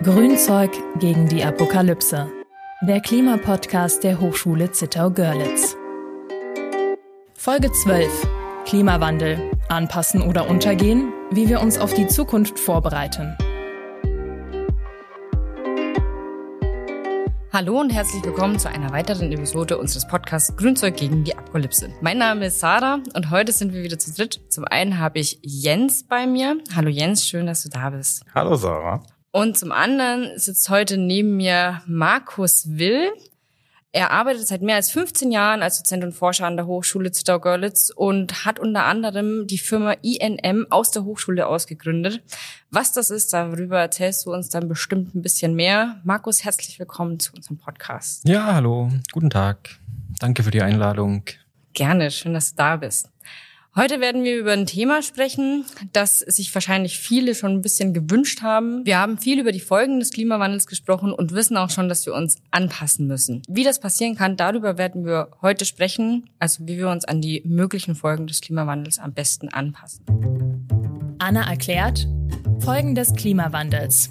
Grünzeug gegen die Apokalypse. Der Klimapodcast der Hochschule Zittau-Görlitz. Folge 12. Klimawandel. Anpassen oder untergehen? Wie wir uns auf die Zukunft vorbereiten. Hallo und herzlich willkommen zu einer weiteren Episode unseres Podcasts Grünzeug gegen die Apokalypse. Mein Name ist Sarah und heute sind wir wieder zu dritt. Zum einen habe ich Jens bei mir. Hallo Jens, schön, dass du da bist. Hallo Sarah. Und zum anderen sitzt heute neben mir Markus Will. Er arbeitet seit mehr als 15 Jahren als Dozent und Forscher an der Hochschule Zittau-Görlitz und hat unter anderem die Firma INM aus der Hochschule ausgegründet. Was das ist, darüber erzählst du uns dann bestimmt ein bisschen mehr. Markus, herzlich willkommen zu unserem Podcast. Ja, hallo, guten Tag. Danke für die Einladung. Gerne, schön, dass du da bist. Heute werden wir über ein Thema sprechen, das sich wahrscheinlich viele schon ein bisschen gewünscht haben. Wir haben viel über die Folgen des Klimawandels gesprochen und wissen auch schon, dass wir uns anpassen müssen. Wie das passieren kann, darüber werden wir heute sprechen, also wie wir uns an die möglichen Folgen des Klimawandels am besten anpassen. Anna erklärt Folgen des Klimawandels.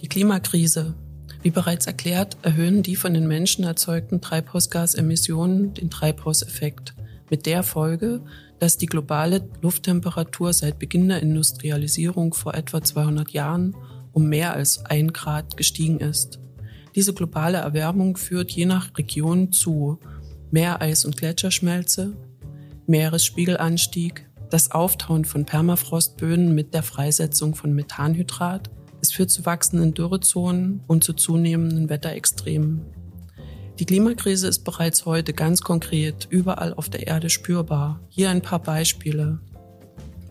Die Klimakrise. Wie bereits erklärt, erhöhen die von den Menschen erzeugten Treibhausgasemissionen den Treibhauseffekt mit der Folge, dass die globale Lufttemperatur seit Beginn der Industrialisierung vor etwa 200 Jahren um mehr als ein Grad gestiegen ist. Diese globale Erwärmung führt je nach Region zu Meereis- und Gletscherschmelze, Meeresspiegelanstieg, das Auftauen von Permafrostböden mit der Freisetzung von Methanhydrat. Es führt zu wachsenden Dürrezonen und zu zunehmenden Wetterextremen. Die Klimakrise ist bereits heute ganz konkret überall auf der Erde spürbar. Hier ein paar Beispiele.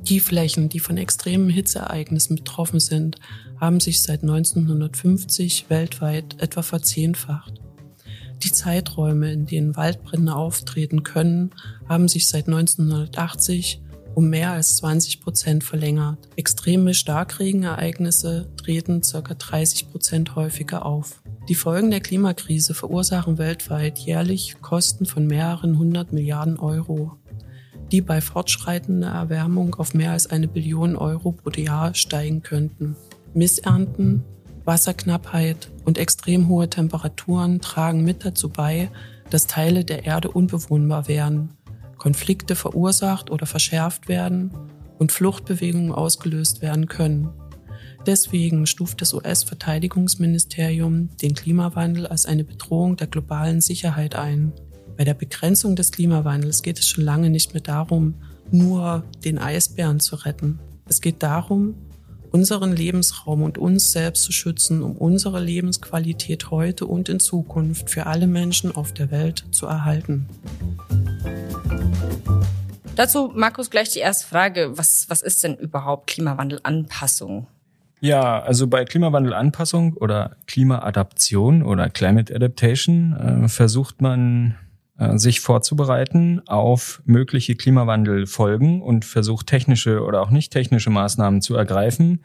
Die Flächen, die von extremen Hitzeereignissen betroffen sind, haben sich seit 1950 weltweit etwa verzehnfacht. Die Zeiträume, in denen Waldbrände auftreten können, haben sich seit 1980 um mehr als 20 Prozent verlängert. Extreme Starkregenereignisse treten ca. 30 Prozent häufiger auf. Die Folgen der Klimakrise verursachen weltweit jährlich Kosten von mehreren hundert Milliarden Euro, die bei fortschreitender Erwärmung auf mehr als eine Billion Euro pro Jahr steigen könnten. Missernten, Wasserknappheit und extrem hohe Temperaturen tragen mit dazu bei, dass Teile der Erde unbewohnbar werden, Konflikte verursacht oder verschärft werden und Fluchtbewegungen ausgelöst werden können. Deswegen stuft das US-Verteidigungsministerium den Klimawandel als eine Bedrohung der globalen Sicherheit ein. Bei der Begrenzung des Klimawandels geht es schon lange nicht mehr darum, nur den Eisbären zu retten. Es geht darum, unseren Lebensraum und uns selbst zu schützen, um unsere Lebensqualität heute und in Zukunft für alle Menschen auf der Welt zu erhalten. Dazu, Markus, gleich die erste Frage. Was, was ist denn überhaupt Klimawandelanpassung? Ja, also bei Klimawandelanpassung oder Klimaadaption oder Climate Adaptation äh, versucht man äh, sich vorzubereiten auf mögliche Klimawandelfolgen und versucht technische oder auch nicht technische Maßnahmen zu ergreifen,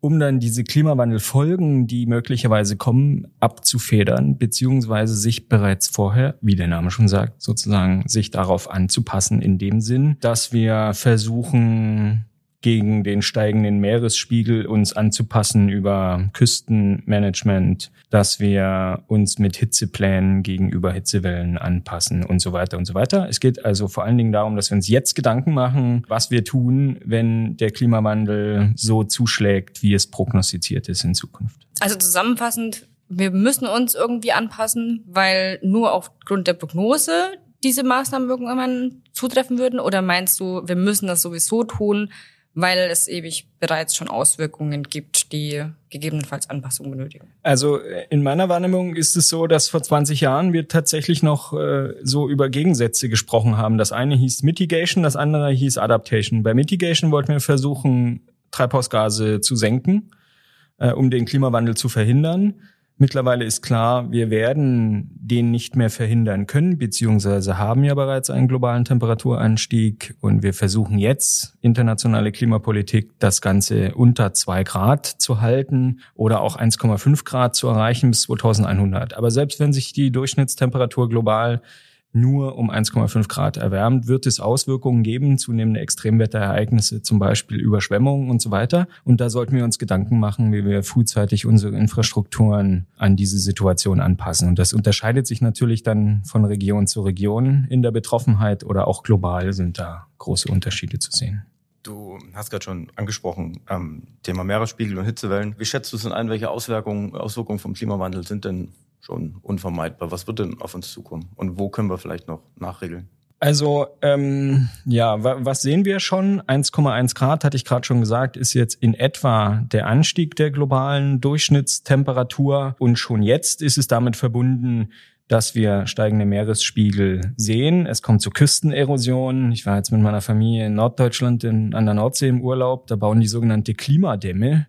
um dann diese Klimawandelfolgen, die möglicherweise kommen, abzufedern, beziehungsweise sich bereits vorher, wie der Name schon sagt, sozusagen sich darauf anzupassen, in dem Sinn, dass wir versuchen, gegen den steigenden Meeresspiegel uns anzupassen über Küstenmanagement, dass wir uns mit Hitzeplänen gegenüber Hitzewellen anpassen und so weiter und so weiter. Es geht also vor allen Dingen darum, dass wir uns jetzt Gedanken machen, was wir tun, wenn der Klimawandel so zuschlägt, wie es prognostiziert ist in Zukunft. Also zusammenfassend, wir müssen uns irgendwie anpassen, weil nur aufgrund der Prognose diese Maßnahmen irgendwann zutreffen würden? Oder meinst du, wir müssen das sowieso tun, weil es ewig bereits schon Auswirkungen gibt, die gegebenenfalls Anpassungen benötigen. Also äh, in meiner Wahrnehmung ist es so, dass vor 20 Jahren wir tatsächlich noch äh, so über Gegensätze gesprochen haben. Das eine hieß Mitigation, das andere hieß Adaptation. Bei Mitigation wollten wir versuchen, Treibhausgase zu senken, äh, um den Klimawandel zu verhindern. Mittlerweile ist klar, wir werden den nicht mehr verhindern können, beziehungsweise haben ja bereits einen globalen Temperaturanstieg und wir versuchen jetzt internationale Klimapolitik das Ganze unter zwei Grad zu halten oder auch 1,5 Grad zu erreichen bis 2100. Aber selbst wenn sich die Durchschnittstemperatur global nur um 1,5 Grad erwärmt, wird es Auswirkungen geben, zunehmende Extremwetterereignisse, zum Beispiel Überschwemmungen und so weiter. Und da sollten wir uns Gedanken machen, wie wir frühzeitig unsere Infrastrukturen an diese Situation anpassen. Und das unterscheidet sich natürlich dann von Region zu Region in der Betroffenheit oder auch global sind da große Unterschiede zu sehen. Du hast gerade schon angesprochen, ähm, Thema Meeresspiegel und Hitzewellen. Wie schätzt du es denn ein, welche Auswirkungen, Auswirkungen vom Klimawandel sind denn schon unvermeidbar. Was wird denn auf uns zukommen? Und wo können wir vielleicht noch nachregeln? Also ähm, ja, was sehen wir schon? 1,1 Grad, hatte ich gerade schon gesagt, ist jetzt in etwa der Anstieg der globalen Durchschnittstemperatur. Und schon jetzt ist es damit verbunden, dass wir steigende Meeresspiegel sehen. Es kommt zu Küstenerosion. Ich war jetzt mit meiner Familie in Norddeutschland in, an der Nordsee im Urlaub. Da bauen die sogenannte Klimadämme.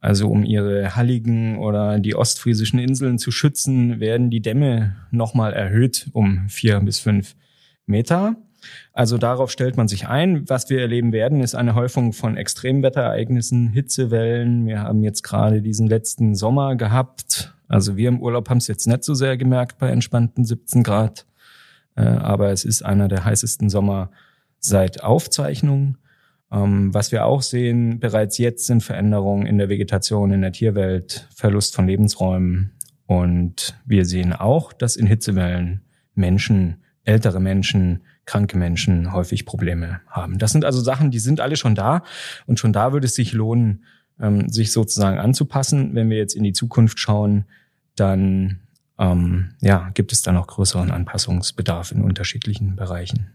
Also um ihre Halligen oder die ostfriesischen Inseln zu schützen, werden die Dämme nochmal erhöht um vier bis fünf Meter. Also darauf stellt man sich ein. Was wir erleben werden, ist eine Häufung von Extremwetterereignissen, Hitzewellen. Wir haben jetzt gerade diesen letzten Sommer gehabt. Also wir im Urlaub haben es jetzt nicht so sehr gemerkt bei entspannten 17 Grad. Äh, aber es ist einer der heißesten Sommer seit Aufzeichnung. Ähm, was wir auch sehen, bereits jetzt sind Veränderungen in der Vegetation, in der Tierwelt, Verlust von Lebensräumen. Und wir sehen auch, dass in Hitzewellen Menschen, ältere Menschen, kranke Menschen häufig Probleme haben. Das sind also Sachen, die sind alle schon da. Und schon da würde es sich lohnen, ähm, sich sozusagen anzupassen. Wenn wir jetzt in die Zukunft schauen, dann ähm, ja, gibt es da noch größeren Anpassungsbedarf in unterschiedlichen Bereichen.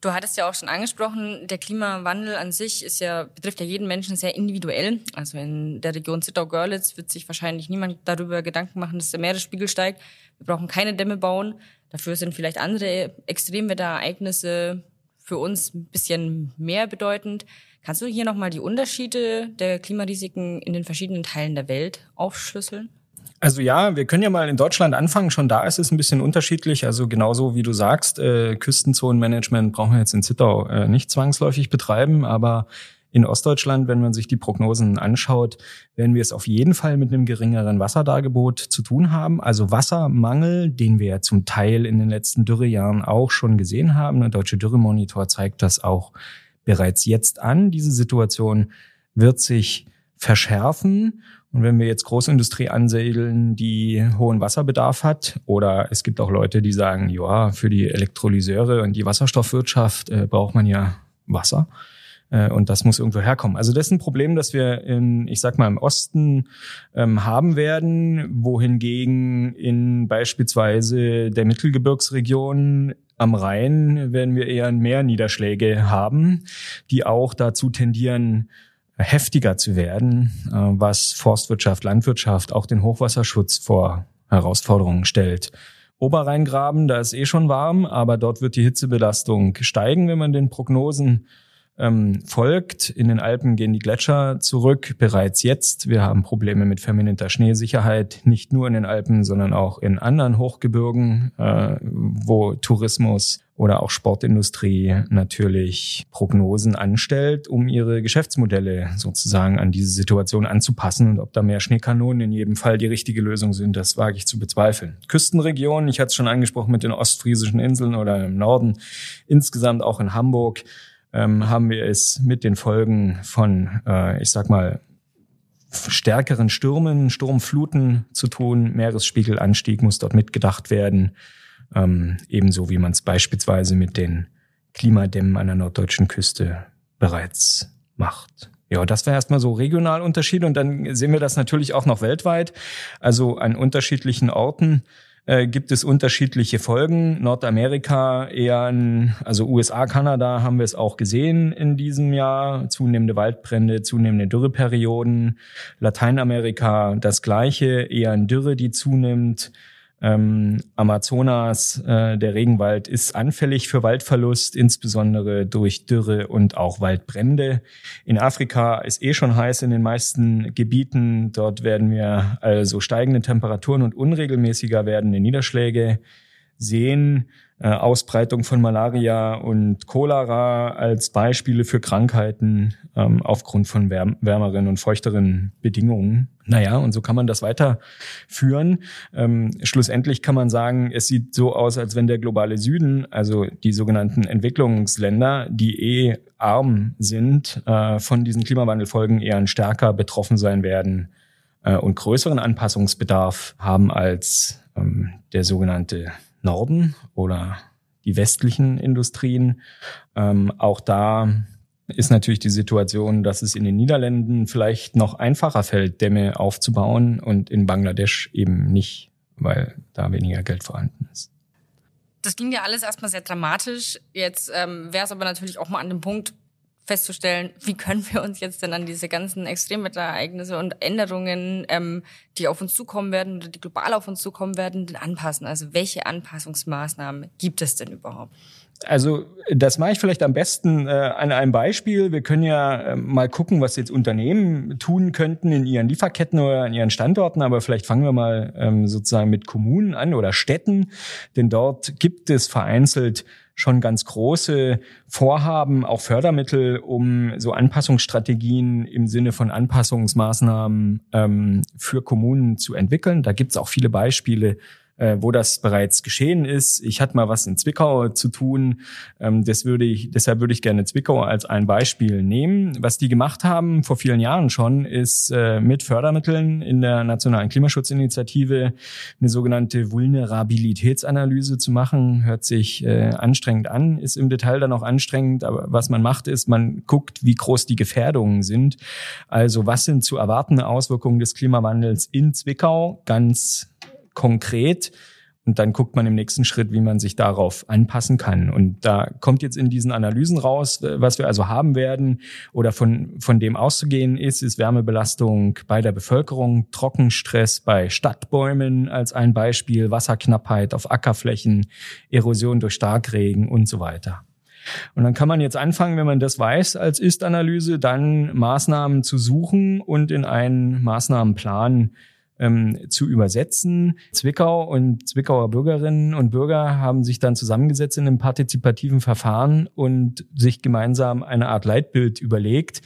Du hattest ja auch schon angesprochen, der Klimawandel an sich ist ja, betrifft ja jeden Menschen sehr individuell. Also in der Region Zittau-Görlitz wird sich wahrscheinlich niemand darüber Gedanken machen, dass der Meeresspiegel steigt. Wir brauchen keine Dämme bauen. Dafür sind vielleicht andere Extremwetterereignisse für uns ein bisschen mehr bedeutend. Kannst du hier nochmal die Unterschiede der Klimarisiken in den verschiedenen Teilen der Welt aufschlüsseln? Also ja, wir können ja mal in Deutschland anfangen. Schon da ist es ein bisschen unterschiedlich. Also genauso wie du sagst, äh, Küstenzonenmanagement brauchen wir jetzt in Zittau äh, nicht zwangsläufig betreiben, aber in Ostdeutschland, wenn man sich die Prognosen anschaut, werden wir es auf jeden Fall mit einem geringeren Wasserdargebot zu tun haben. Also Wassermangel, den wir zum Teil in den letzten Dürrejahren auch schon gesehen haben. Der Deutsche Dürremonitor zeigt das auch bereits jetzt an. Diese Situation wird sich verschärfen. Und wenn wir jetzt Großindustrie ansiedeln, die hohen Wasserbedarf hat, oder es gibt auch Leute, die sagen, ja, für die Elektrolyseure und die Wasserstoffwirtschaft äh, braucht man ja Wasser. Äh, und das muss irgendwo herkommen. Also das ist ein Problem, das wir in, ich sag mal, im Osten ähm, haben werden, wohingegen in beispielsweise der Mittelgebirgsregion am Rhein werden wir eher mehr Niederschläge haben, die auch dazu tendieren, heftiger zu werden, äh, was Forstwirtschaft, Landwirtschaft, auch den Hochwasserschutz vor Herausforderungen stellt. Oberrheingraben, da ist eh schon warm, aber dort wird die Hitzebelastung steigen, wenn man den Prognosen ähm, folgt. In den Alpen gehen die Gletscher zurück bereits jetzt. Wir haben Probleme mit verminderter Schneesicherheit, nicht nur in den Alpen, sondern auch in anderen Hochgebirgen, äh, wo Tourismus oder auch Sportindustrie natürlich Prognosen anstellt, um ihre Geschäftsmodelle sozusagen an diese Situation anzupassen. Und ob da mehr Schneekanonen in jedem Fall die richtige Lösung sind, das wage ich zu bezweifeln. Küstenregionen, ich hatte es schon angesprochen mit den ostfriesischen Inseln oder im Norden, insgesamt auch in Hamburg, ähm, haben wir es mit den Folgen von, äh, ich sag mal, stärkeren Stürmen, Sturmfluten zu tun. Meeresspiegelanstieg muss dort mitgedacht werden. Ähm, ebenso wie man es beispielsweise mit den Klimadämmen an der norddeutschen Küste bereits macht. Ja, das wäre erstmal so Regionalunterschied und dann sehen wir das natürlich auch noch weltweit. Also an unterschiedlichen Orten äh, gibt es unterschiedliche Folgen. Nordamerika eher, ein, also USA, Kanada haben wir es auch gesehen in diesem Jahr. Zunehmende Waldbrände, zunehmende Dürreperioden. Lateinamerika das gleiche, eher eine Dürre, die zunimmt. Ähm, Amazonas, äh, der Regenwald ist anfällig für Waldverlust, insbesondere durch Dürre und auch Waldbrände. In Afrika ist eh schon heiß in den meisten Gebieten. Dort werden wir also steigende Temperaturen und unregelmäßiger werdende Niederschläge sehen. Äh, Ausbreitung von Malaria und Cholera als Beispiele für Krankheiten ähm, aufgrund von wärm wärmeren und feuchteren Bedingungen. Naja, und so kann man das weiterführen. Ähm, schlussendlich kann man sagen, es sieht so aus, als wenn der globale Süden, also die sogenannten Entwicklungsländer, die eh arm sind, äh, von diesen Klimawandelfolgen eher stärker betroffen sein werden äh, und größeren Anpassungsbedarf haben als ähm, der sogenannte Norden oder die westlichen Industrien. Ähm, auch da ist natürlich die Situation, dass es in den Niederlanden vielleicht noch einfacher fällt, Dämme aufzubauen und in Bangladesch eben nicht, weil da weniger Geld vorhanden ist. Das ging ja alles erstmal sehr dramatisch. Jetzt ähm, wäre es aber natürlich auch mal an dem Punkt, festzustellen, wie können wir uns jetzt denn an diese ganzen Extremwetterereignisse und Änderungen, ähm, die auf uns zukommen werden oder die global auf uns zukommen werden, denn anpassen? Also welche Anpassungsmaßnahmen gibt es denn überhaupt? Also das mache ich vielleicht am besten äh, an einem Beispiel. Wir können ja äh, mal gucken, was jetzt Unternehmen tun könnten in ihren Lieferketten oder an ihren Standorten. Aber vielleicht fangen wir mal ähm, sozusagen mit Kommunen an oder Städten, denn dort gibt es vereinzelt schon ganz große Vorhaben, auch Fördermittel, um so Anpassungsstrategien im Sinne von Anpassungsmaßnahmen ähm, für Kommunen zu entwickeln. Da gibt es auch viele Beispiele äh, wo das bereits geschehen ist. Ich hatte mal was in Zwickau zu tun. Ähm, das würde ich, deshalb würde ich gerne Zwickau als ein Beispiel nehmen. Was die gemacht haben vor vielen Jahren schon, ist äh, mit Fördermitteln in der Nationalen Klimaschutzinitiative eine sogenannte Vulnerabilitätsanalyse zu machen. Hört sich äh, anstrengend an, ist im Detail dann auch anstrengend. Aber was man macht, ist, man guckt, wie groß die Gefährdungen sind. Also was sind zu erwartende Auswirkungen des Klimawandels in Zwickau ganz konkret. Und dann guckt man im nächsten Schritt, wie man sich darauf anpassen kann. Und da kommt jetzt in diesen Analysen raus, was wir also haben werden oder von, von dem auszugehen ist, ist Wärmebelastung bei der Bevölkerung, Trockenstress bei Stadtbäumen als ein Beispiel, Wasserknappheit auf Ackerflächen, Erosion durch Starkregen und so weiter. Und dann kann man jetzt anfangen, wenn man das weiß als Ist-Analyse, dann Maßnahmen zu suchen und in einen Maßnahmenplan ähm, zu übersetzen. Zwickau und Zwickauer Bürgerinnen und Bürger haben sich dann zusammengesetzt in einem partizipativen Verfahren und sich gemeinsam eine Art Leitbild überlegt.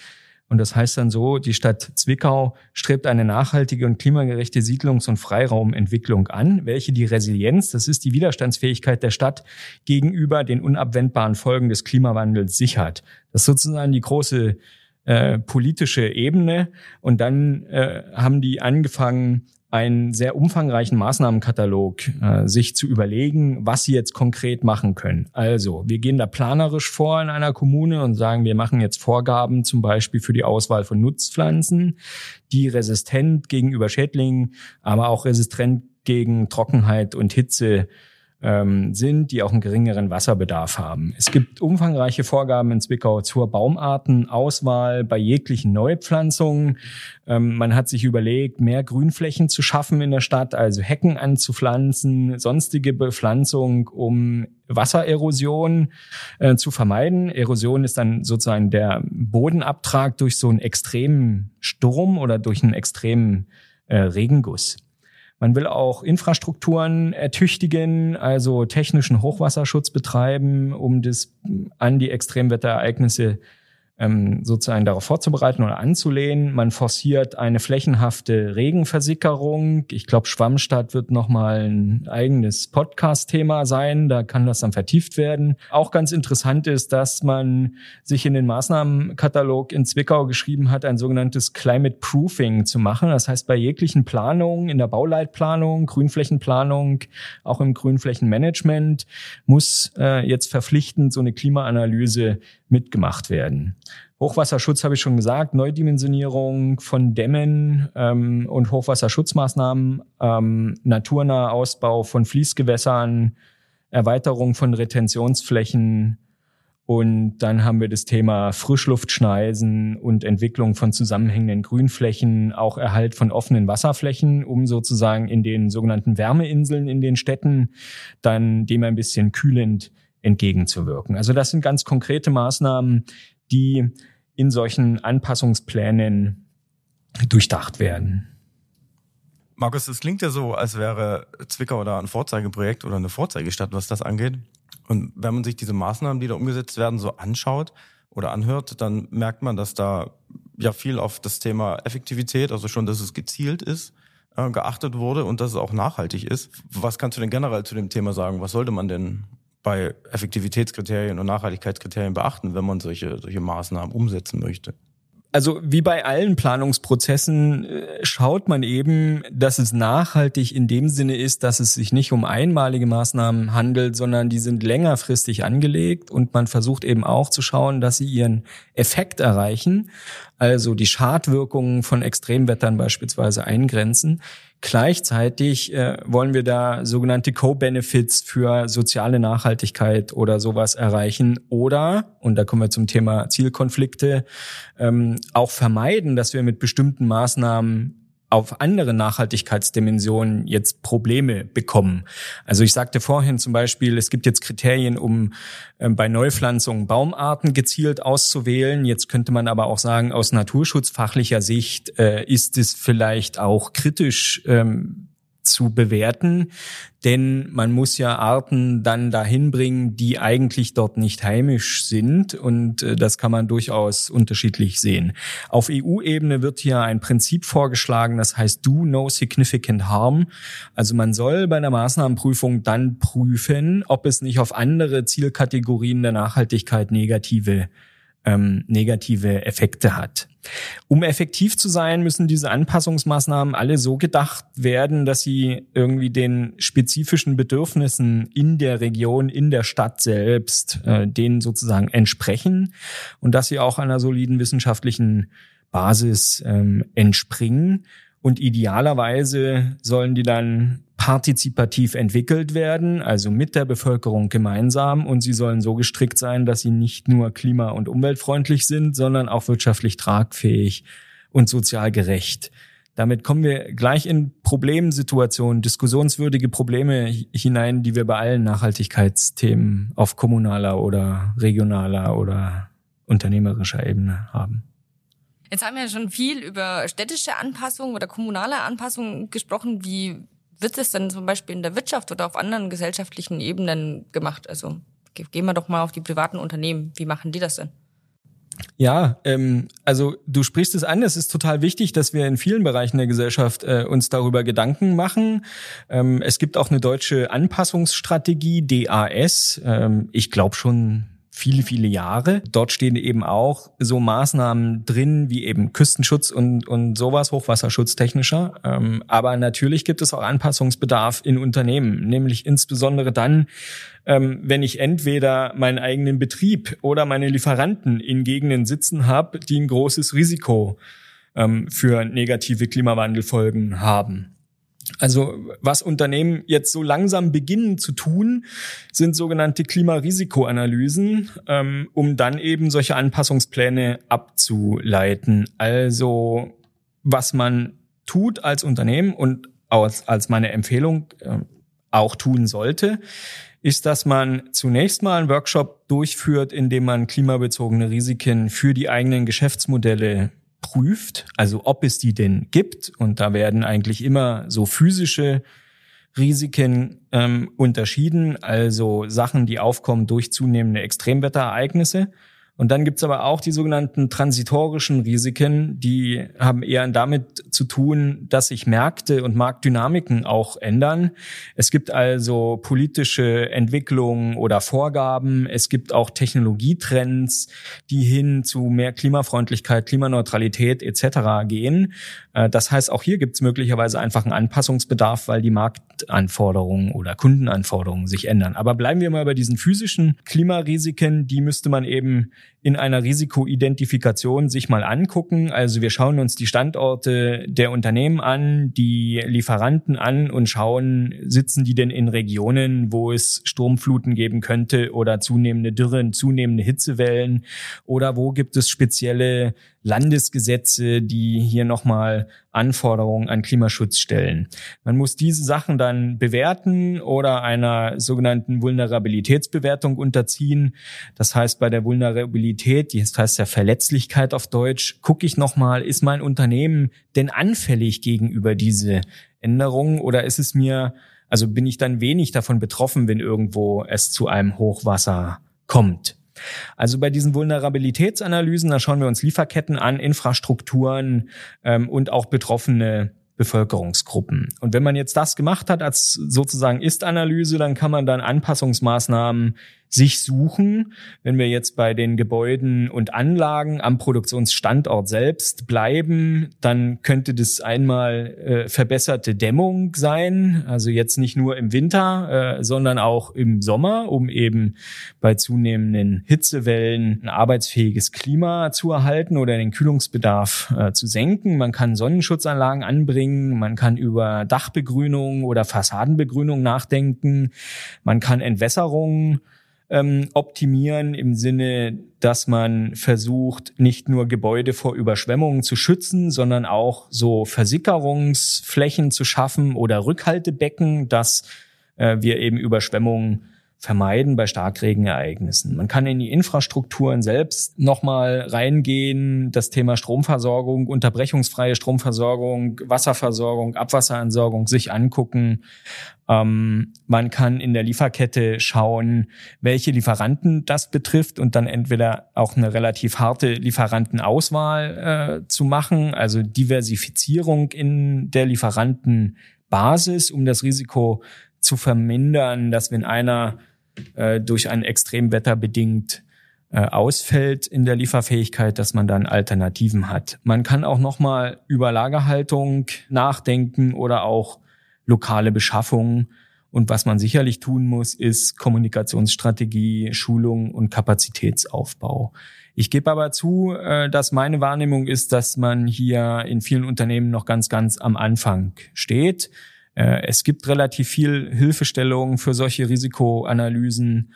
Und das heißt dann so, die Stadt Zwickau strebt eine nachhaltige und klimagerechte Siedlungs- und Freiraumentwicklung an, welche die Resilienz, das ist die Widerstandsfähigkeit der Stadt gegenüber den unabwendbaren Folgen des Klimawandels sichert. Das ist sozusagen die große äh, politische Ebene. Und dann äh, haben die angefangen, einen sehr umfangreichen Maßnahmenkatalog äh, sich zu überlegen, was sie jetzt konkret machen können. Also, wir gehen da planerisch vor in einer Kommune und sagen, wir machen jetzt Vorgaben zum Beispiel für die Auswahl von Nutzpflanzen, die resistent gegenüber Schädlingen, aber auch resistent gegen Trockenheit und Hitze ähm, sind, die auch einen geringeren Wasserbedarf haben. Es gibt umfangreiche Vorgaben in Zwickau zur Baumartenauswahl bei jeglichen Neupflanzungen. Ähm, man hat sich überlegt, mehr Grünflächen zu schaffen in der Stadt, also Hecken anzupflanzen, sonstige Bepflanzung, um Wassererosion äh, zu vermeiden. Erosion ist dann sozusagen der Bodenabtrag durch so einen extremen Sturm oder durch einen extremen äh, Regenguss. Man will auch Infrastrukturen ertüchtigen, also technischen Hochwasserschutz betreiben, um das an die Extremwetterereignisse ähm, sozusagen darauf vorzubereiten oder anzulehnen. Man forciert eine flächenhafte Regenversickerung. Ich glaube, Schwammstadt wird nochmal ein eigenes Podcast-Thema sein. Da kann das dann vertieft werden. Auch ganz interessant ist, dass man sich in den Maßnahmenkatalog in Zwickau geschrieben hat, ein sogenanntes Climate Proofing zu machen. Das heißt, bei jeglichen Planungen, in der Bauleitplanung, Grünflächenplanung, auch im Grünflächenmanagement muss äh, jetzt verpflichtend so eine Klimaanalyse mitgemacht werden. Hochwasserschutz habe ich schon gesagt, Neudimensionierung von Dämmen ähm, und Hochwasserschutzmaßnahmen, ähm, naturnaher Ausbau von Fließgewässern, Erweiterung von Retentionsflächen und dann haben wir das Thema Frischluftschneisen und Entwicklung von zusammenhängenden Grünflächen, auch Erhalt von offenen Wasserflächen, um sozusagen in den sogenannten Wärmeinseln in den Städten dann dem ein bisschen kühlend entgegenzuwirken. Also das sind ganz konkrete Maßnahmen, die in solchen Anpassungsplänen durchdacht werden. Markus, es klingt ja so, als wäre Zwickau da ein Vorzeigeprojekt oder eine Vorzeigestadt, was das angeht. Und wenn man sich diese Maßnahmen, die da umgesetzt werden, so anschaut oder anhört, dann merkt man, dass da ja viel auf das Thema Effektivität, also schon, dass es gezielt ist, äh, geachtet wurde und dass es auch nachhaltig ist. Was kannst du denn generell zu dem Thema sagen? Was sollte man denn bei Effektivitätskriterien und Nachhaltigkeitskriterien beachten, wenn man solche, solche Maßnahmen umsetzen möchte? also wie bei allen Planungsprozessen äh, schaut man eben, dass es nachhaltig in dem Sinne ist, dass es sich nicht um einmalige Maßnahmen handelt, sondern die sind längerfristig angelegt und man versucht eben auch zu schauen, dass sie ihren Effekt erreichen, also die Schadwirkungen von Extremwettern beispielsweise eingrenzen. Gleichzeitig äh, wollen wir da sogenannte Co-Benefits für soziale Nachhaltigkeit oder sowas erreichen oder, und da kommen wir zum Thema Zielkonflikte, ähm, auch vermeiden, dass wir mit bestimmten Maßnahmen auf andere Nachhaltigkeitsdimensionen jetzt Probleme bekommen. Also ich sagte vorhin zum Beispiel, es gibt jetzt Kriterien, um äh, bei Neupflanzungen Baumarten gezielt auszuwählen. Jetzt könnte man aber auch sagen, aus naturschutzfachlicher Sicht äh, ist es vielleicht auch kritisch ähm, zu bewerten, denn man muss ja Arten dann dahin bringen, die eigentlich dort nicht heimisch sind und äh, das kann man durchaus unterschiedlich sehen. Auf EU-Ebene wird hier ein Prinzip vorgeschlagen, das heißt Do No Significant Harm. Also man soll bei der Maßnahmenprüfung dann prüfen, ob es nicht auf andere Zielkategorien der Nachhaltigkeit negative ähm, negative Effekte hat. Um effektiv zu sein, müssen diese Anpassungsmaßnahmen alle so gedacht werden, dass sie irgendwie den spezifischen Bedürfnissen in der Region, in der Stadt selbst, äh, denen sozusagen entsprechen und dass sie auch einer soliden wissenschaftlichen Basis ähm, entspringen. Und idealerweise sollen die dann partizipativ entwickelt werden, also mit der Bevölkerung gemeinsam. Und sie sollen so gestrickt sein, dass sie nicht nur klima- und umweltfreundlich sind, sondern auch wirtschaftlich tragfähig und sozial gerecht. Damit kommen wir gleich in Problemsituationen, diskussionswürdige Probleme hinein, die wir bei allen Nachhaltigkeitsthemen auf kommunaler oder regionaler oder unternehmerischer Ebene haben. Jetzt haben wir schon viel über städtische Anpassungen oder kommunale Anpassungen gesprochen. Wie wird es denn zum Beispiel in der Wirtschaft oder auf anderen gesellschaftlichen Ebenen gemacht? Also gehen wir doch mal auf die privaten Unternehmen. Wie machen die das denn? Ja, ähm, also du sprichst es an. Es ist total wichtig, dass wir in vielen Bereichen der Gesellschaft äh, uns darüber Gedanken machen. Ähm, es gibt auch eine deutsche Anpassungsstrategie, DAS. Ähm, ich glaube schon viele, viele Jahre. Dort stehen eben auch so Maßnahmen drin, wie eben Küstenschutz und, und sowas, Hochwasserschutztechnischer. Ähm, aber natürlich gibt es auch Anpassungsbedarf in Unternehmen, nämlich insbesondere dann, ähm, wenn ich entweder meinen eigenen Betrieb oder meine Lieferanten in Gegenden sitzen habe, die ein großes Risiko ähm, für negative Klimawandelfolgen haben. Also was Unternehmen jetzt so langsam beginnen zu tun, sind sogenannte Klimarisikoanalysen, ähm, um dann eben solche Anpassungspläne abzuleiten. Also was man tut als Unternehmen und als, als meine Empfehlung äh, auch tun sollte, ist, dass man zunächst mal einen Workshop durchführt, in dem man klimabezogene Risiken für die eigenen Geschäftsmodelle prüft, also ob es die denn gibt. Und da werden eigentlich immer so physische Risiken ähm, unterschieden, also Sachen, die aufkommen durch zunehmende Extremwetterereignisse. Und dann gibt's aber auch die sogenannten transitorischen Risiken, die haben eher damit zu tun, dass sich Märkte und Marktdynamiken auch ändern. Es gibt also politische Entwicklungen oder Vorgaben. Es gibt auch Technologietrends, die hin zu mehr Klimafreundlichkeit, Klimaneutralität etc. gehen. Äh, das heißt, auch hier gibt's möglicherweise einfach einen Anpassungsbedarf, weil die Marktanforderungen oder Kundenanforderungen sich ändern. Aber bleiben wir mal bei diesen physischen Klimarisiken. Die müsste man eben in einer Risikoidentifikation sich mal angucken. Also wir schauen uns die Standorte der Unternehmen an, die Lieferanten an und schauen, sitzen die denn in Regionen, wo es Sturmfluten geben könnte oder zunehmende Dürren, zunehmende Hitzewellen oder wo gibt es spezielle Landesgesetze, die hier nochmal Anforderungen an Klimaschutz stellen. Man muss diese Sachen dann bewerten oder einer sogenannten Vulnerabilitätsbewertung unterziehen. Das heißt, bei der Vulnerabilität, das heißt ja Verletzlichkeit auf Deutsch, gucke ich nochmal, ist mein Unternehmen denn anfällig gegenüber diese Änderungen oder ist es mir Also bin ich dann wenig davon betroffen, wenn irgendwo es zu einem Hochwasser kommt. Also bei diesen Vulnerabilitätsanalysen, da schauen wir uns Lieferketten an, Infrastrukturen ähm, und auch betroffene Bevölkerungsgruppen. Und wenn man jetzt das gemacht hat als sozusagen Ist-Analyse, dann kann man dann Anpassungsmaßnahmen sich suchen. Wenn wir jetzt bei den Gebäuden und Anlagen am Produktionsstandort selbst bleiben, dann könnte das einmal äh, verbesserte Dämmung sein, also jetzt nicht nur im Winter, äh, sondern auch im Sommer, um eben bei zunehmenden Hitzewellen ein arbeitsfähiges Klima zu erhalten oder den Kühlungsbedarf äh, zu senken. Man kann Sonnenschutzanlagen anbringen, man kann über Dachbegrünung oder Fassadenbegrünung nachdenken, man kann Entwässerung ähm, optimieren im Sinne, dass man versucht, nicht nur Gebäude vor Überschwemmungen zu schützen, sondern auch so Versickerungsflächen zu schaffen oder Rückhaltebecken, dass äh, wir eben Überschwemmungen vermeiden bei Starkregenereignissen. Man kann in die Infrastrukturen selbst nochmal reingehen, das Thema Stromversorgung, unterbrechungsfreie Stromversorgung, Wasserversorgung, Abwasserentsorgung sich angucken. Ähm, man kann in der Lieferkette schauen, welche Lieferanten das betrifft und dann entweder auch eine relativ harte Lieferantenauswahl äh, zu machen, also Diversifizierung in der Lieferantenbasis, um das Risiko zu vermindern, dass wenn einer äh, durch ein Extremwetter bedingt äh, ausfällt in der Lieferfähigkeit, dass man dann Alternativen hat. Man kann auch nochmal über Lagerhaltung nachdenken oder auch lokale Beschaffung. Und was man sicherlich tun muss, ist Kommunikationsstrategie, Schulung und Kapazitätsaufbau. Ich gebe aber zu, äh, dass meine Wahrnehmung ist, dass man hier in vielen Unternehmen noch ganz, ganz am Anfang steht. Äh, es gibt relativ viel Hilfestellung für solche Risikoanalysen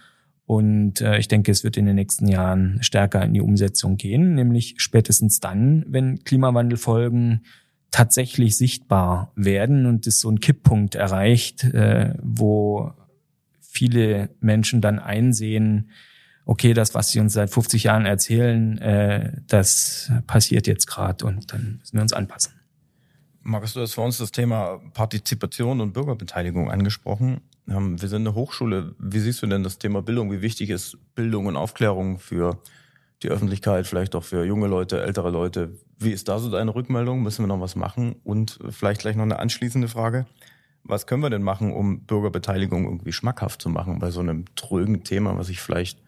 und äh, ich denke, es wird in den nächsten Jahren stärker in die Umsetzung gehen, nämlich spätestens dann, wenn Klimawandelfolgen tatsächlich sichtbar werden und es so ein Kipppunkt erreicht, äh, wo viele Menschen dann einsehen, okay, das, was sie uns seit 50 Jahren erzählen, das passiert jetzt gerade und dann müssen wir uns anpassen. Markus, du hast für uns das Thema Partizipation und Bürgerbeteiligung angesprochen. Ähm, wir sind eine Hochschule. Wie siehst du denn das Thema Bildung? Wie wichtig ist Bildung und Aufklärung für die Öffentlichkeit, vielleicht auch für junge Leute, ältere Leute? Wie ist da so deine Rückmeldung? Müssen wir noch was machen? Und vielleicht gleich noch eine anschließende Frage. Was können wir denn machen, um Bürgerbeteiligung irgendwie schmackhaft zu machen bei so einem trögen Thema, was ich vielleicht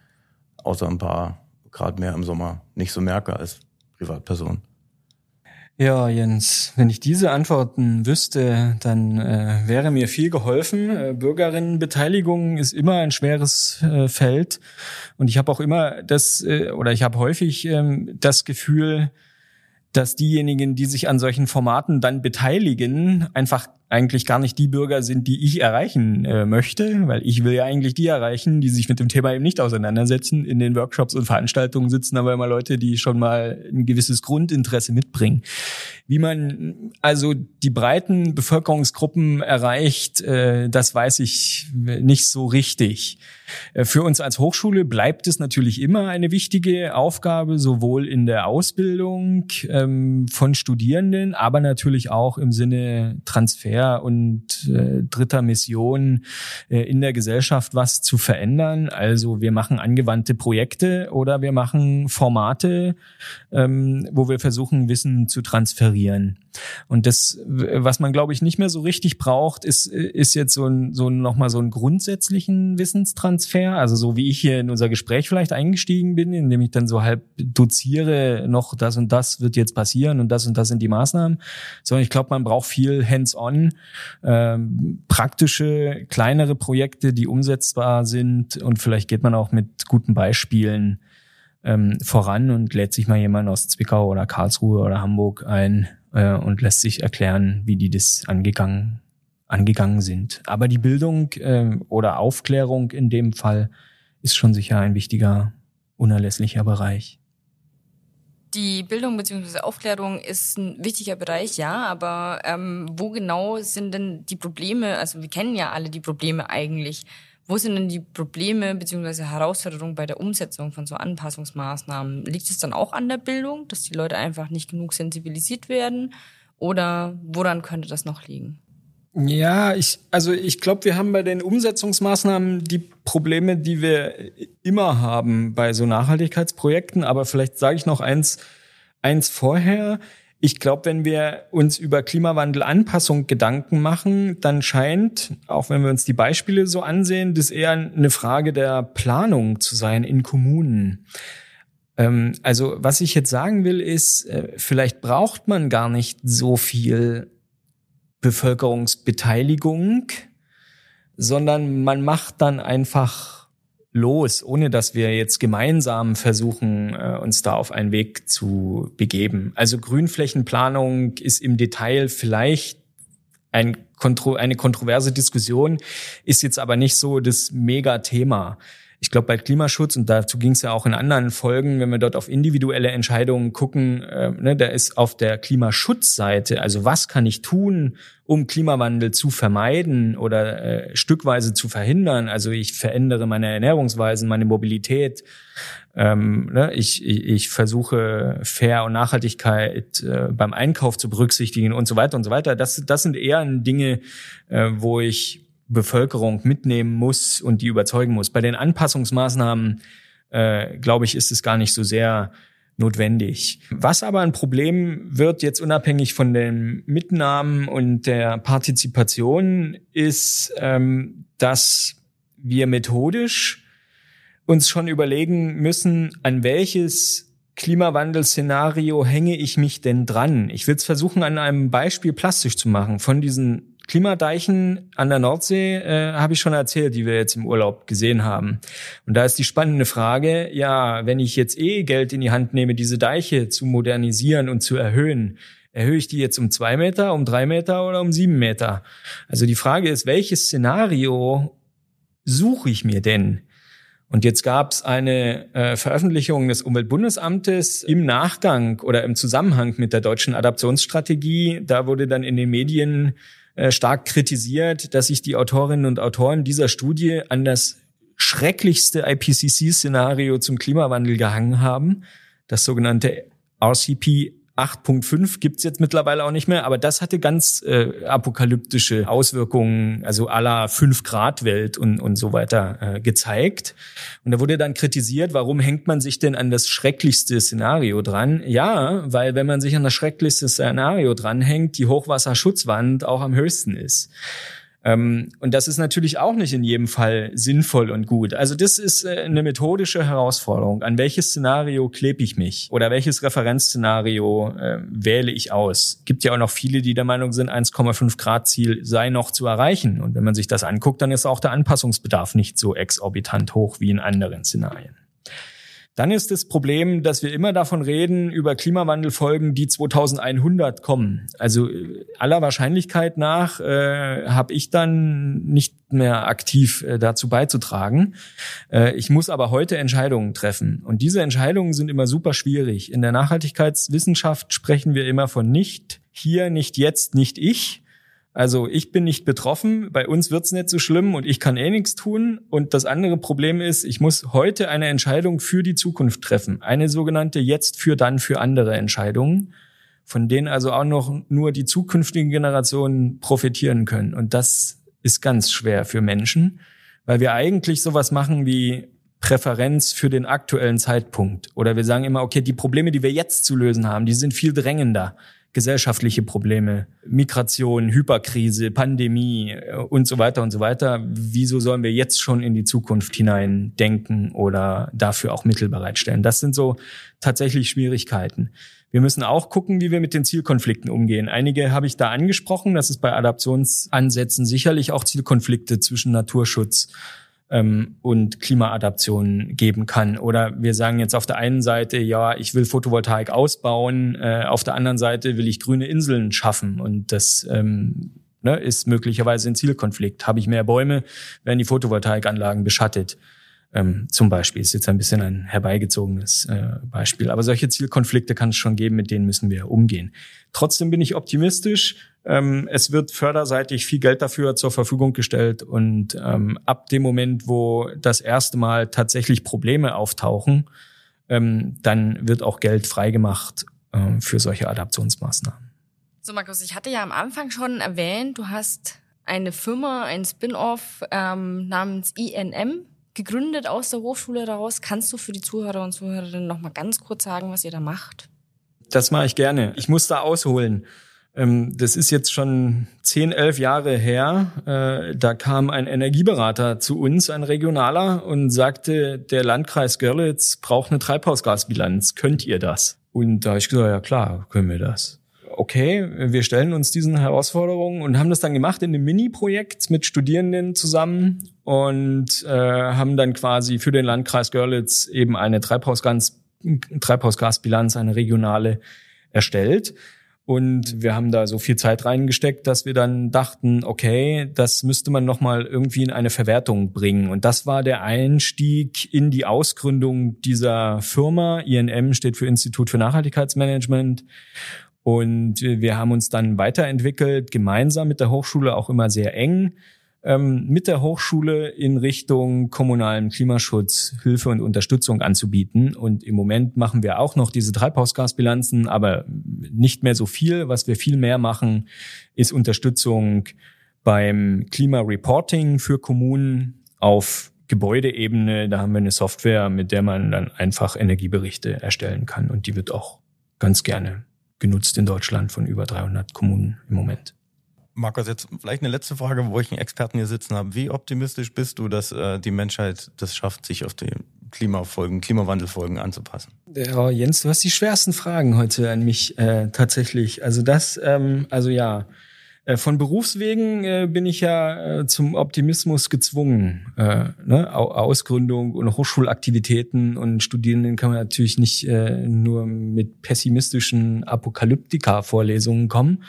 außer ein paar Grad mehr im Sommer nicht so merke als Privatperson? Ja, Jens, wenn ich diese Antworten wüsste, dann äh, wäre mir viel geholfen. Äh, Bürgerinnenbeteiligung ist immer ein schweres äh, Feld und ich habe auch immer das äh, oder ich habe häufig ähm, das Gefühl, dass diejenigen, die sich an solchen Formaten dann beteiligen, einfach eigentlich gar nicht die Bürger sind, die ich erreichen äh, möchte, weil ich will ja eigentlich die erreichen, die sich mit dem Thema eben nicht auseinandersetzen. In den Workshops und Veranstaltungen sitzen aber immer Leute, die schon mal ein gewisses Grundinteresse mitbringen. Wie man also die breiten Bevölkerungsgruppen erreicht, äh, das weiß ich nicht so richtig. Äh, für uns als Hochschule bleibt es natürlich immer eine wichtige Aufgabe, sowohl in der Ausbildung ähm, von Studierenden, aber natürlich auch im Sinne Transfer und äh, dritter Mission äh, in der Gesellschaft was zu verändern. Also wir machen angewandte Projekte oder wir machen Formate, ähm, wo wir versuchen, Wissen zu transferieren. Und das, was man, glaube ich, nicht mehr so richtig braucht, ist, ist jetzt so, ein, so nochmal so einen grundsätzlichen Wissenstransfer. Also so wie ich hier in unser Gespräch vielleicht eingestiegen bin, indem ich dann so halb doziere, noch das und das wird jetzt passieren und das und das sind die Maßnahmen. Sondern ich glaube, man braucht viel hands-on, ähm, praktische, kleinere Projekte, die umsetzbar sind und vielleicht geht man auch mit guten Beispielen ähm, voran und lädt sich mal jemand aus Zwickau oder Karlsruhe oder Hamburg ein äh, und lässt sich erklären, wie die das angegangen, angegangen sind. Aber die Bildung äh, oder Aufklärung in dem Fall ist schon sicher ein wichtiger, unerlässlicher Bereich. Die Bildung bzw. Aufklärung ist ein wichtiger Bereich, ja, aber ähm, wo genau sind denn die Probleme? Also wir kennen ja alle die Probleme eigentlich. Wo sind denn die Probleme bzw. Herausforderungen bei der Umsetzung von so Anpassungsmaßnahmen? Liegt es dann auch an der Bildung, dass die Leute einfach nicht genug sensibilisiert werden? Oder woran könnte das noch liegen? Ja, ich, also ich glaube, wir haben bei den Umsetzungsmaßnahmen die Probleme, die wir immer haben bei so Nachhaltigkeitsprojekten. Aber vielleicht sage ich noch eins, eins vorher. Ich glaube, wenn wir uns über Klimawandelanpassung Gedanken machen, dann scheint, auch wenn wir uns die Beispiele so ansehen, das eher eine Frage der Planung zu sein in Kommunen. Ähm, also was ich jetzt sagen will, ist, äh, vielleicht braucht man gar nicht so viel Bevölkerungsbeteiligung, sondern man macht dann einfach los, ohne dass wir jetzt gemeinsam versuchen, äh, uns da auf einen Weg zu begeben. Also Grünflächenplanung ist im Detail vielleicht ein eine kontroverse Diskussion, ist jetzt aber nicht so das Megathema ich glaube, bei Klimaschutz, und dazu ging es ja auch in anderen Folgen, wenn wir dort auf individuelle Entscheidungen gucken, äh, ne, da ist auf der Klimaschutzseite, also was kann ich tun, um Klimawandel zu vermeiden oder äh, stückweise zu verhindern. Also ich verändere meine Ernährungsweisen, meine Mobilität. Ähm, ne, ich, ich, ich versuche Fair und Nachhaltigkeit äh, beim Einkauf zu berücksichtigen und so weiter und so weiter. Das, das sind eher Dinge, äh, wo ich Bevölkerung mitnehmen muss und die überzeugen muss. Bei den Anpassungsmaßnahmen, äh, glaube ich, ist es gar nicht so sehr notwendig. Was aber ein Problem wird, jetzt unabhängig von den Mitnahmen und der Partizipation, ist, ähm, dass wir methodisch uns schon überlegen müssen, an welches Klimawandelszenario hänge ich mich denn dran? Ich will es versuchen, an einem Beispiel plastisch zu machen. Von diesen Klimadeichen an der Nordsee äh, habe ich schon erzählt, die wir jetzt im Urlaub gesehen haben. Und da ist die spannende Frage, ja, wenn ich jetzt eh Geld in die Hand nehme, diese Deiche zu modernisieren und zu erhöhen, erhöhe ich die jetzt um zwei Meter, um drei Meter oder um sieben Meter? Also die Frage ist, welches Szenario suche ich mir denn? Und jetzt gab es eine äh, Veröffentlichung des Umweltbundesamtes im Nachgang oder im Zusammenhang mit der deutschen Adaptionsstrategie. Da wurde dann in den Medien äh, stark kritisiert, dass sich die Autorinnen und Autoren dieser Studie an das schrecklichste IPCC-Szenario zum Klimawandel gehangen haben, das sogenannte RCP 8.5 gibt's jetzt mittlerweile auch nicht mehr, aber das hatte ganz äh, apokalyptische Auswirkungen, also aller 5-Grad-Welt und, und so weiter äh, gezeigt. Und da wurde dann kritisiert, warum hängt man sich denn an das schrecklichste Szenario dran? Ja, weil wenn man sich an das schrecklichste Szenario dranhängt, die Hochwasserschutzwand auch am höchsten ist. Ähm, und das ist natürlich auch nicht in jedem Fall sinnvoll und gut. Also das ist äh, eine methodische Herausforderung. An welches Szenario klebe ich mich? Oder welches Referenzszenario äh, wähle ich aus? Gibt ja auch noch viele, die der Meinung sind, 1,5 Grad Ziel sei noch zu erreichen. Und wenn man sich das anguckt, dann ist auch der Anpassungsbedarf nicht so exorbitant hoch wie in anderen Szenarien. Dann ist das Problem, dass wir immer davon reden, über Klimawandelfolgen, die 2100 kommen. Also äh, aller Wahrscheinlichkeit nach äh, habe ich dann nicht mehr aktiv äh, dazu beizutragen. Äh, ich muss aber heute Entscheidungen treffen. Und diese Entscheidungen sind immer super schwierig. In der Nachhaltigkeitswissenschaft sprechen wir immer von nicht hier, nicht jetzt, nicht ich, also ich bin nicht betroffen, bei uns wird's nicht so schlimm und ich kann eh nichts tun. Und das andere Problem ist, ich muss heute eine Entscheidung für die Zukunft treffen. Eine sogenannte jetzt für dann für andere Entscheidungen, von denen also auch noch nur die zukünftigen Generationen profitieren können. Und das ist ganz schwer für Menschen, weil wir eigentlich sowas machen wie Präferenz für den aktuellen Zeitpunkt. Oder wir sagen immer, okay, die Probleme, die wir jetzt zu lösen haben, die sind viel drängender gesellschaftliche Probleme, Migration, Hyperkrise, Pandemie äh, und so weiter und so weiter. Wieso sollen wir jetzt schon in die Zukunft hinein denken oder dafür auch Mittel bereitstellen? Das sind so tatsächlich Schwierigkeiten. Wir müssen auch gucken, wie wir mit den Zielkonflikten umgehen. Einige habe ich da angesprochen. Das ist bei Adaptionsansätzen sicherlich auch Zielkonflikte zwischen Naturschutz ähm, und Klimaadaption geben kann. Oder wir sagen jetzt auf der einen Seite, ja, ich will Photovoltaik ausbauen, äh, auf der anderen Seite will ich grüne Inseln schaffen und das ähm, ne, ist möglicherweise ein Zielkonflikt. Habe ich mehr Bäume, werden die Photovoltaikanlagen beschattet. Ähm, zum Beispiel ist jetzt ein bisschen ein herbeigezogenes äh, Beispiel. Aber solche Zielkonflikte kann es schon geben, mit denen müssen wir umgehen. Trotzdem bin ich optimistisch. Ähm, es wird förderseitig viel Geld dafür zur Verfügung gestellt und ähm, ab dem Moment, wo das erste Mal tatsächlich Probleme auftauchen, ähm, dann wird auch Geld freigemacht äh, für solche Adaptionsmaßnahmen. So, Markus, ich hatte ja am Anfang schon erwähnt, du hast eine Firma, ein Spin-off ähm, namens INM gegründet aus der Hochschule daraus. Kannst du für die Zuhörer und Zuhörerinnen noch mal ganz kurz sagen, was ihr da macht? Das mache ich gerne. Ich muss da ausholen. Ähm, das ist jetzt schon zehn, elf Jahre her. Äh, da kam ein Energieberater zu uns, ein regionaler, und sagte, der Landkreis Görlitz braucht eine Treibhausgasbilanz. Könnt ihr das? Und da habe ich gesagt, ja klar, können wir das. Okay, wir stellen uns diesen Herausforderungen und haben das dann gemacht in einem Mini-Projekt mit Studierenden zusammen und äh, haben dann quasi für den Landkreis Görlitz eben eine Treibhausgas, Treibhausgasbilanz, eine regionale erstellt. Und wir haben da so viel Zeit reingesteckt, dass wir dann dachten, okay, das müsste man nochmal irgendwie in eine Verwertung bringen. Und das war der Einstieg in die Ausgründung dieser Firma. INM steht für Institut für Nachhaltigkeitsmanagement. Und wir haben uns dann weiterentwickelt, gemeinsam mit der Hochschule, auch immer sehr eng ähm, mit der Hochschule in Richtung kommunalen Klimaschutz Hilfe und Unterstützung anzubieten. Und im Moment machen wir auch noch diese Treibhausgasbilanzen, aber nicht mehr so viel. Was wir viel mehr machen, ist Unterstützung beim Klimareporting für Kommunen auf Gebäudeebene. Da haben wir eine Software, mit der man dann einfach Energieberichte erstellen kann. Und die wird auch ganz gerne genutzt in Deutschland von über 300 Kommunen im Moment. Markus, jetzt vielleicht eine letzte Frage, wo ich einen Experten hier sitzen habe. Wie optimistisch bist du, dass äh, die Menschheit das schafft, sich auf die Klimafolgen, Klimawandelfolgen anzupassen? Ja, Jens, du hast die schwersten Fragen heute an mich äh, tatsächlich. Also das, ähm, also ja, äh, von Berufswegen äh, bin ich ja äh, zum Optimismus gezwungen. Äh, ne? Ausgründung und Hochschulaktivitäten und Studierenden kann man natürlich nicht äh, nur mit pessimistischen Apokalyptika-Vorlesungen kommen.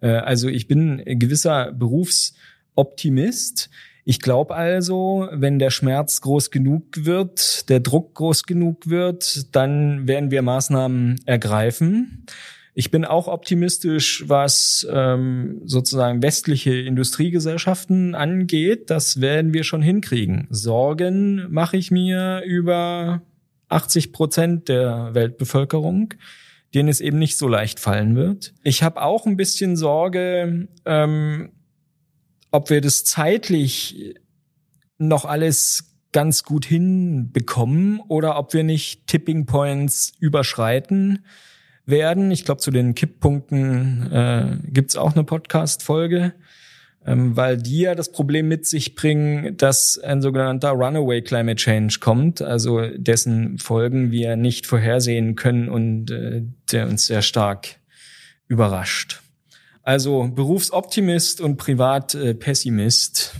Äh, also ich bin gewisser Berufsoptimist. Ich glaube also, wenn der Schmerz groß genug wird, der Druck groß genug wird, dann werden wir Maßnahmen ergreifen. Ich bin auch optimistisch, was ähm, sozusagen westliche Industriegesellschaften angeht. Das werden wir schon hinkriegen. Sorgen mache ich mir über 80 Prozent der Weltbevölkerung, denen es eben nicht so leicht fallen wird. Ich habe auch ein bisschen Sorge, ähm, ob wir das zeitlich noch alles ganz gut hinbekommen oder ob wir nicht Tipping Points überschreiten werden. Ich glaube, zu den Kipppunkten äh, gibt auch eine Podcast-Folge, ähm, weil die ja das Problem mit sich bringen, dass ein sogenannter Runaway Climate Change kommt, also dessen Folgen wir nicht vorhersehen können und äh, der uns sehr stark überrascht. Also Berufsoptimist und Privatpessimist.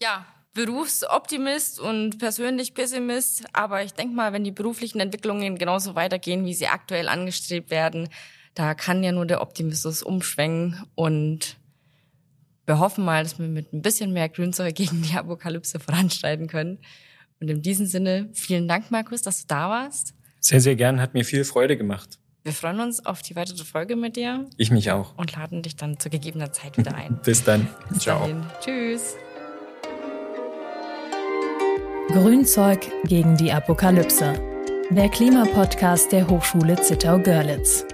Ja, Berufsoptimist und persönlich Pessimist, aber ich denke mal, wenn die beruflichen Entwicklungen genauso weitergehen, wie sie aktuell angestrebt werden, da kann ja nur der Optimismus umschwenken und wir hoffen mal, dass wir mit ein bisschen mehr Grünzeug gegen die Apokalypse voranschreiten können. Und in diesem Sinne, vielen Dank, Markus, dass du da warst. Sehr, sehr gern, hat mir viel Freude gemacht. Wir freuen uns auf die weitere Folge mit dir. Ich mich auch. Und laden dich dann zu gegebener Zeit wieder ein. Bis dann. Bis Ciao. Dahin. Tschüss. Grünzeug gegen die Apokalypse. Der Klimapodcast der Hochschule Zittau-Görlitz.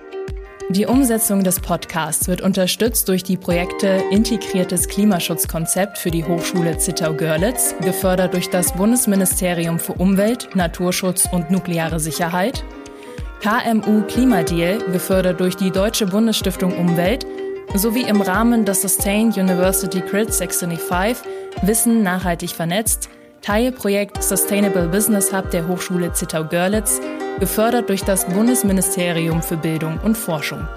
Die Umsetzung des Podcasts wird unterstützt durch die Projekte Integriertes Klimaschutzkonzept für die Hochschule Zittau-Görlitz, gefördert durch das Bundesministerium für Umwelt, Naturschutz und nukleare Sicherheit, KMU Klimadeal, gefördert durch die Deutsche Bundesstiftung Umwelt, sowie im Rahmen des Sustain University Grid 675 Wissen nachhaltig vernetzt Teilprojekt Sustainable Business Hub der Hochschule Zittau-Görlitz, gefördert durch das Bundesministerium für Bildung und Forschung.